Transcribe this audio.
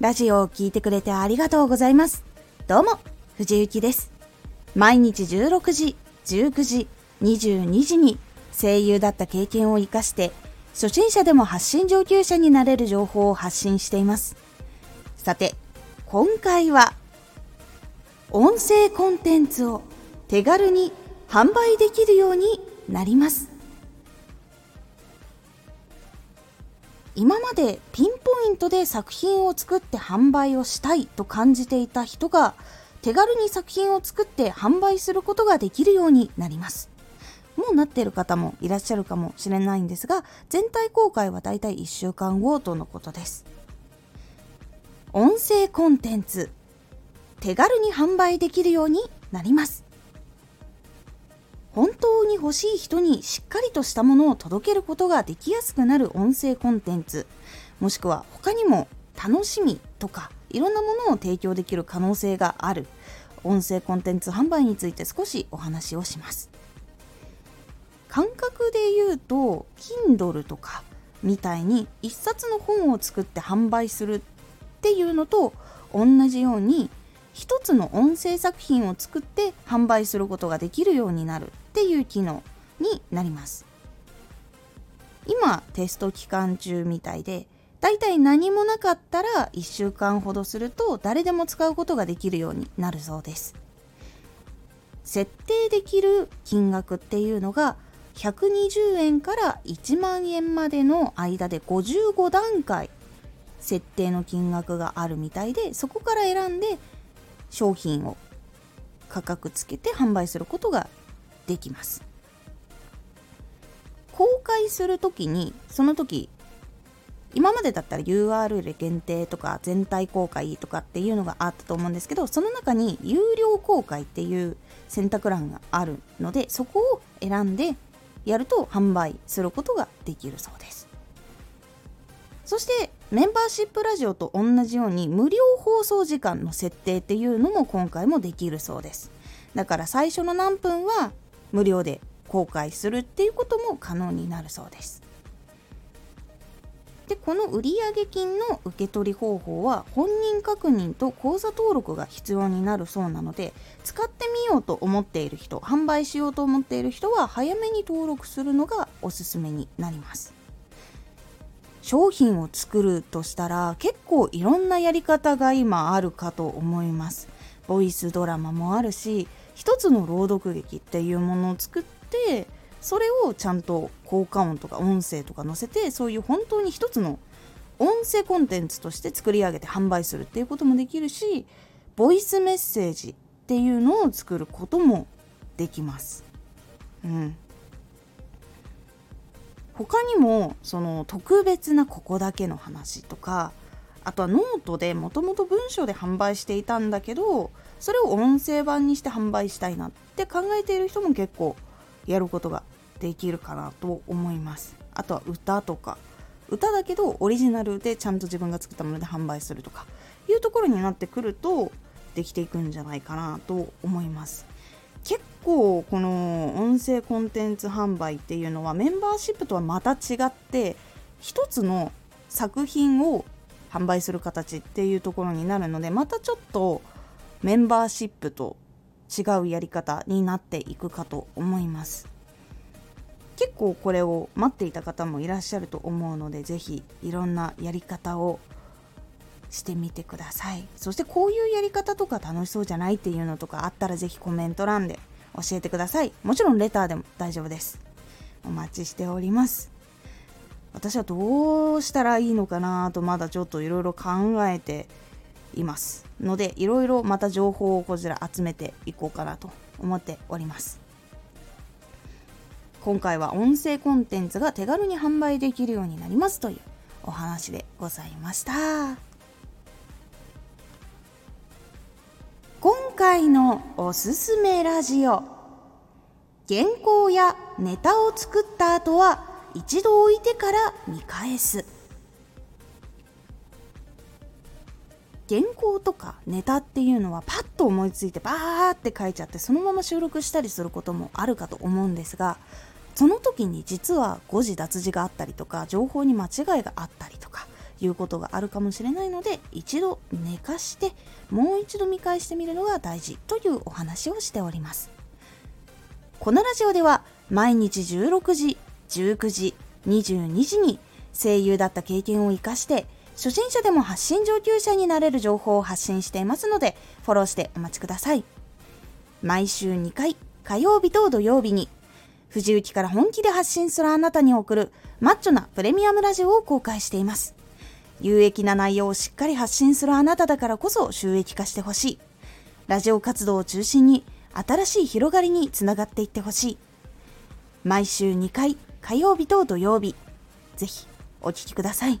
ラジオを聴いてくれてありがとうございます。どうも、藤幸です。毎日16時、19時、22時に声優だった経験を活かして、初心者でも発信上級者になれる情報を発信しています。さて、今回は、音声コンテンツを手軽に販売できるようになります。今までピンポイントで作品を作って販売をしたいと感じていた人が手軽に作品を作って販売することができるようになります。もうなっている方もいらっしゃるかもしれないんですが、全体公開はだいたい1週間後とのことです。音声コンテンツ、手軽に販売できるようになります。本当に欲しい人にしっかりとしたものを届けることができやすくなる音声コンテンツ。もしくは他にも楽しみとかいろんなものを提供できる可能性がある。音声コンテンツ販売について少しお話をします。感覚で言うと Kindle とかみたいに一冊の本を作って販売するっていうのと同じように一つの音声作品を作って販売することができるようになる。っていう機能になります。今テスト期間中みたいでだいたい何もなかったら1週間ほどすると誰でも使うことができるようになるそうです。設定できる金額っていうのが120円から1万円までの間で55段階設定の金額があるみたいでそこから選んで商品を価格つけて販売することができます。公開する時にその時今までだったら URL 限定とか全体公開とかっていうのがあったと思うんですけどその中に有料公開っていう選択欄があるのでそこを選んでやると販売することができるそうです。そしてメンバーシップラジオと同じように無料放送時間の設定っていうのも今回もできるそうです。だから最初の何分は無料で公開するっていうことも可能になるそうです。でこの売上金の受け取り方法は本人確認と口座登録が必要になるそうなので使ってみようと思っている人販売しようと思っている人は早めに登録するのがおすすめになります。商品を作るとしたら結構いろんなやり方が今あるかと思います。ボイスドラマもあるし一つの朗読劇っていうものを作ってそれをちゃんと効果音とか音声とか載せてそういう本当に一つの音声コンテンツとして作り上げて販売するっていうこともできるしボイスメッセージっていうのを作ることもできます。うん、他にもその特別なここだけの話とかあとはノートでもともと文章で販売していたんだけどそれを音声版にして販売したいなって考えている人も結構やることができるかなと思います。あとは歌とか。歌だけどオリジナルでちゃんと自分が作ったもので販売するとかいうところになってくるとできていくんじゃないかなと思います。結構この音声コンテンツ販売っていうのはメンバーシップとはまた違って一つの作品を販売する形っていうところになるのでまたちょっとメンバーシップと違うやり方になっていくかと思います。結構これを待っていた方もいらっしゃると思うので是非いろんなやり方をしてみてください。そしてこういうやり方とか楽しそうじゃないっていうのとかあったら是非コメント欄で教えてください。もちろんレターでも大丈夫です。お待ちしております。私はどうしたらいいのかなとまだちょっといろいろ考えています。のでいろいろまた情報をこちら集めていこうかなと思っております。今回は音声コンテンツが手軽に販売できるようになりますというお話でございました。今回のおすすめラジオ。原稿やネタを作った後は一度置いてから見返す。原稿とかネタっていうのはパッと思いついてバーって書いちゃってそのまま収録したりすることもあるかと思うんですがその時に実は誤字脱字があったりとか情報に間違いがあったりとかいうことがあるかもしれないので一度寝かしてもう一度見返してみるのが大事というお話をしております。このラジオでは毎日16時19時22時に声優だった経験を生かして初心者でも発信上級者になれる情報を発信していますのでフォローしてお待ちください毎週2回火曜日と土曜日に藤雪から本気で発信するあなたに送るマッチョなプレミアムラジオを公開しています有益な内容をしっかり発信するあなただからこそ収益化してほしい。ラジオ活動を中心に新しい広がりにつながっていってほしい。毎週2回、火曜日と土曜日。ぜひお聴きください。